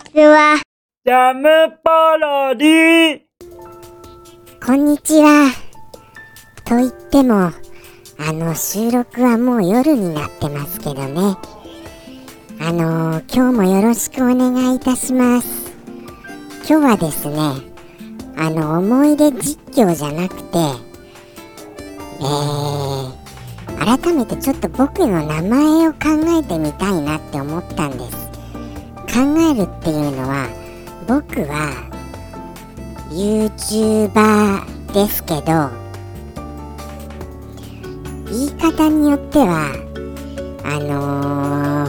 ちは。ジャムパロディこんにちは。と言っても、あの収録はもう夜になってますけどね。あのー、今日もよろしくお願いいたします。今日はですね、あの思い出実況じゃなくて、えー、改めてちょっと僕の名前を考えてみたいなって思ったんです。考えるっていうのは、僕は YouTuber ですけど言い方によってはあの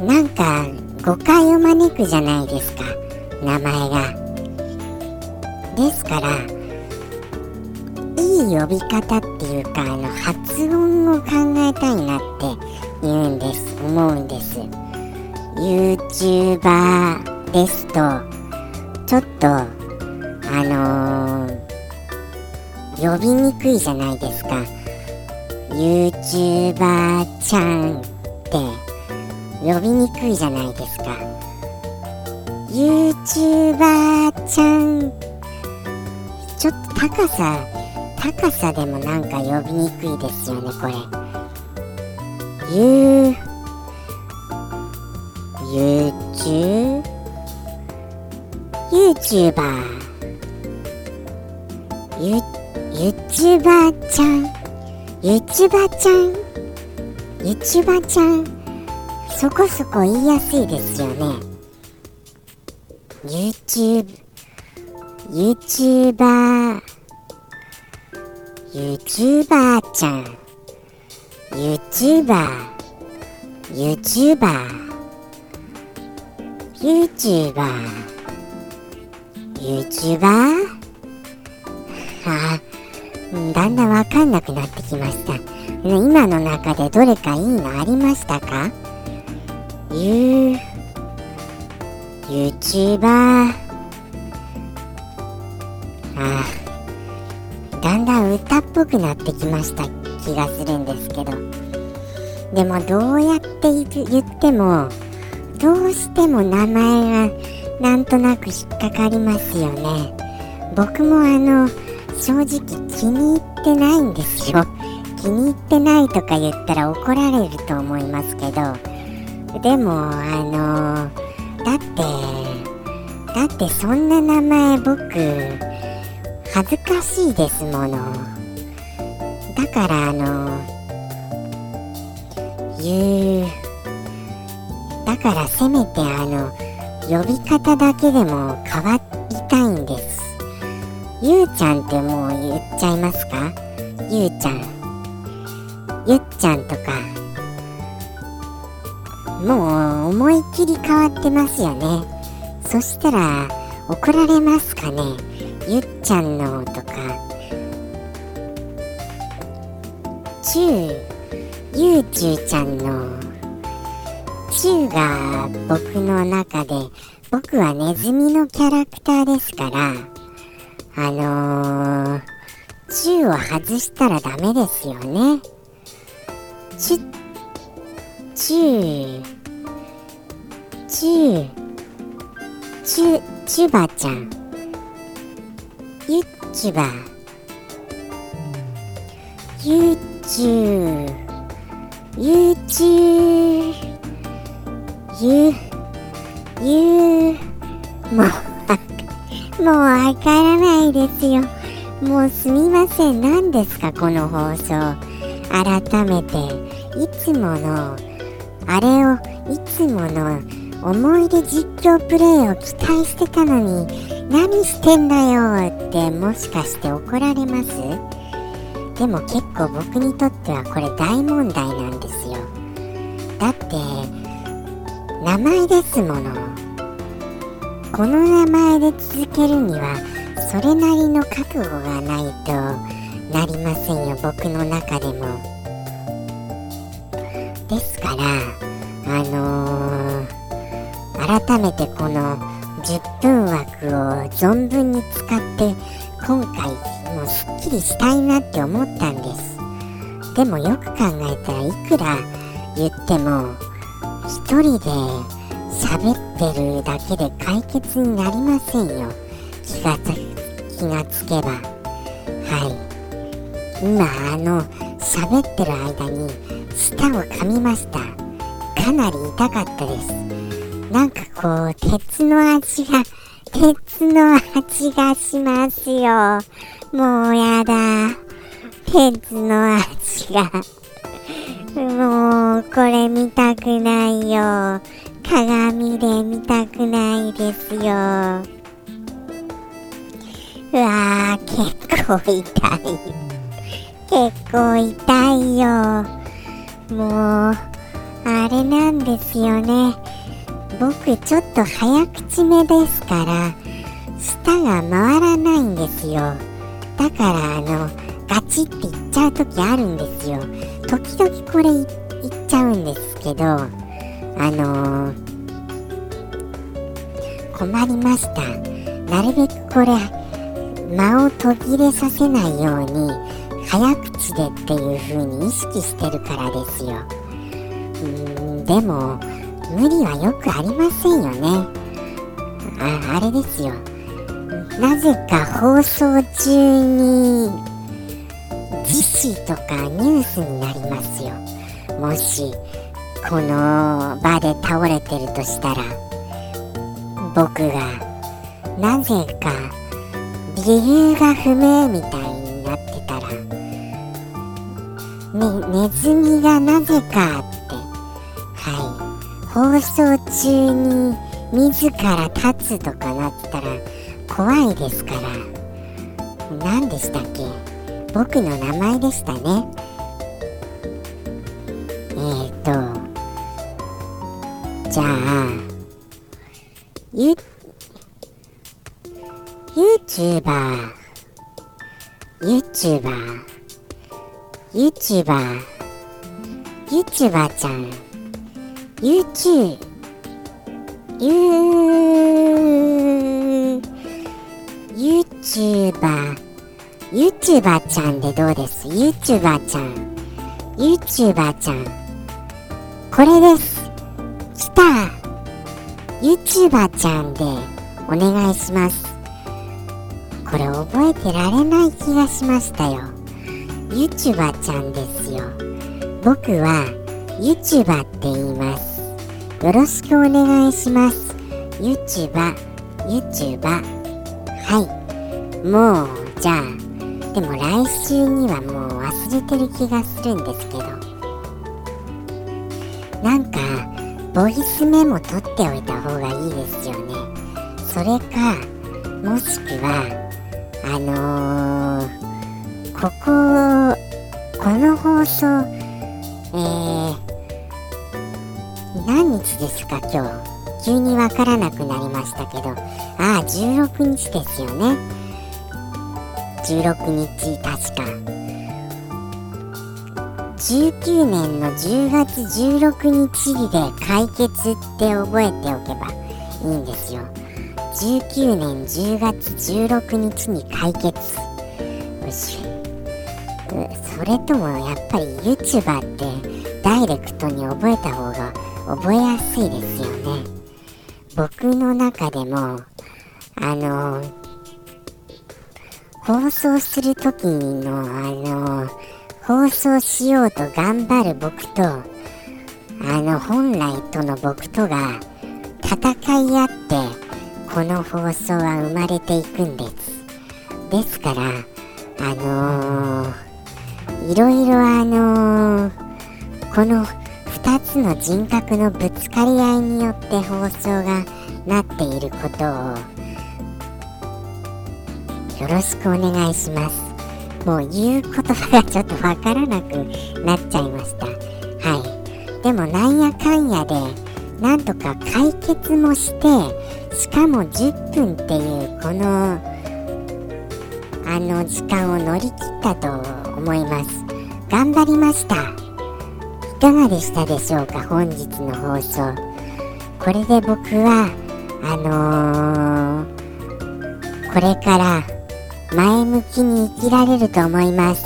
ー、なんか誤解を招くじゃないですか名前が。ですからいい呼び方っていうかあの発音を考えたいなって言うんです思うんです。YouTuber ですとちょっとあのー、呼びにくいじゃないですか。YouTuber ちゃんって呼びにくいじゃないですか。YouTuber ちゃんちょっと高さ高さでもなんか呼びにくいですよねこれ。Y o YouTube YouTuber ゆ YouTuber ちゃん YouTuber ちゃん YouTuber ちゃんそこそこ言いやすいですよね YouTube YouTuber YouTuber ちゃん YouTuber YouTuber YouTuber YouTuber? あだんだんわかんなくなってきました。今の中でどれかいいのありましたか ?You ?YouTuber? あだんだん歌っぽくなってきました気がするんですけど。でもどうやって言ってもどうしても名前がなんとなく引っかかりますよね。僕もあの正直気に入ってないんですよ。気に入ってないとか言ったら怒られると思いますけど。でもあのだってだってそんな名前僕恥ずかしいですもの。だからあの言うからせめてあの呼び方だけでも変わりたいんです。ゆうちゃんってもう言っちゃいますか？ゆうちゃん。ゆっちゃんとか。もう思いっきり変わってますよね。そしたら怒られますかね？ゆっちゃんのとか。ちゅうゆうちゅうちゃんのチュが僕の中で僕はネズミのキャラクターですからあのー、チュを外したらダメですよね。チュチューチューチュチュバちゃん。ユッチュバ。ユッチュー。ユーチュー。ゆ、ゆ、もう、もうわからないですよ。もうすみません。何ですか、この放送。改めて、いつもの、あれを、いつもの思い出実況プレイを期待してたのに、何してんだよってもしかして怒られます？でも結構僕にとってはこれ大問題なんですよ。だって、名前ですもの。この名前で続けるにはそれなりの覚悟がないとなりませんよ。僕の中でも。ですからあのー、改めてこの10分枠を存分に使って今回もうすっきりしたいなって思ったんです。でもよく考えたらいくら言っても一人で喋ってるだけで解決になりませんよ。気がつ気がつけば。はい。今あの喋ってる間に舌を噛みました。かなり痛かったです。なんかこう鉄の味が鉄の味がしますよ。もうやだ。鉄の味が。もうこれ見たくないよ。鏡で見たくないですよ。うわー結構痛い。結構痛いよ。もうあれなんですよね。僕ちょっと早口めですから舌が回らないんですよ。だからあのガチって言っちゃう時あるんですよ。時々これ言っちゃうんですけどあのー、困りました。なるべくこれ間を途切れさせないように早口でっていう風に意識してるからですよ。うんでも無理はよくありませんよね。ああれですよ。なぜか放送中にとかニュースになりますよ。もしこの場で倒れてるとしたら僕がなぜか理由が不明みたいになってたら、ね、ネズミがなぜかってはい。放送中に自ら立つとかなったら怖いですから何でしたっけ？僕の名前でしたねえーとじゃあゆ YouTuber YouTuber YouTuber YouTuber ちゃん YouTube You YouTuber YouTuber ちゃんでどうです ?YouTuber ちゃん。YouTuber ちゃん。これです。来た YouTuber ちゃんでお願いします。これ覚えてられない気がしましたよ。YouTuber ちゃんですよ。僕は YouTuber って言います。よろしくお願いします。YouTuber YouTuber はい。もうじゃあでも来週にはもう忘れてる気がするんですけど。なんかボイスメモ取っておいた方がいいですよね。それかもしくはあのー、こここの放送えー、何日ですか今日。急にわからなくなりましたけど。ああ16日ですよね。16日確か。19年の10月16日で解決って覚えておけばいいんですよ。19年10月16日に解決よし。それともやっぱり YouTuber ってダイレクトに覚えた方が覚えやすいですよね。僕の中でもあの放送する時のあの放送しようと頑張る僕とあの本来との僕とが戦い合ってこの放送は生まれていくんです。ですからあのー、いろいろあのー、この2つの人格のぶつかり合いによって放送がなっていることをよろしくお願いします。もう言う言葉がちょっとわからなくなっちゃいました。はい。でもなんやかんやで、なんとか解決もして、しかも10分っていうこの、あの時間を乗り切ったと思います。頑張りました。いかがでしたでしょうか、本日の放送。これで僕は、あのー、これから、前向きに生きられると思います。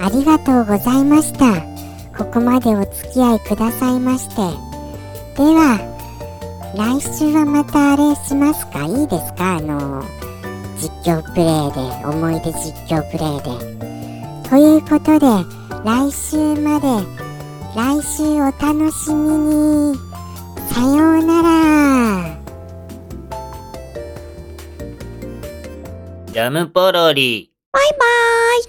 ありがとうございました。ここまでお付き合いくださいまして。では、来週はまたあれしますか？いいですか？あの、実況プレイで、思い出実況プレイで。ということで、来週まで、来週お楽しみに。さようなら。ジャムポロリ。バイバーイ。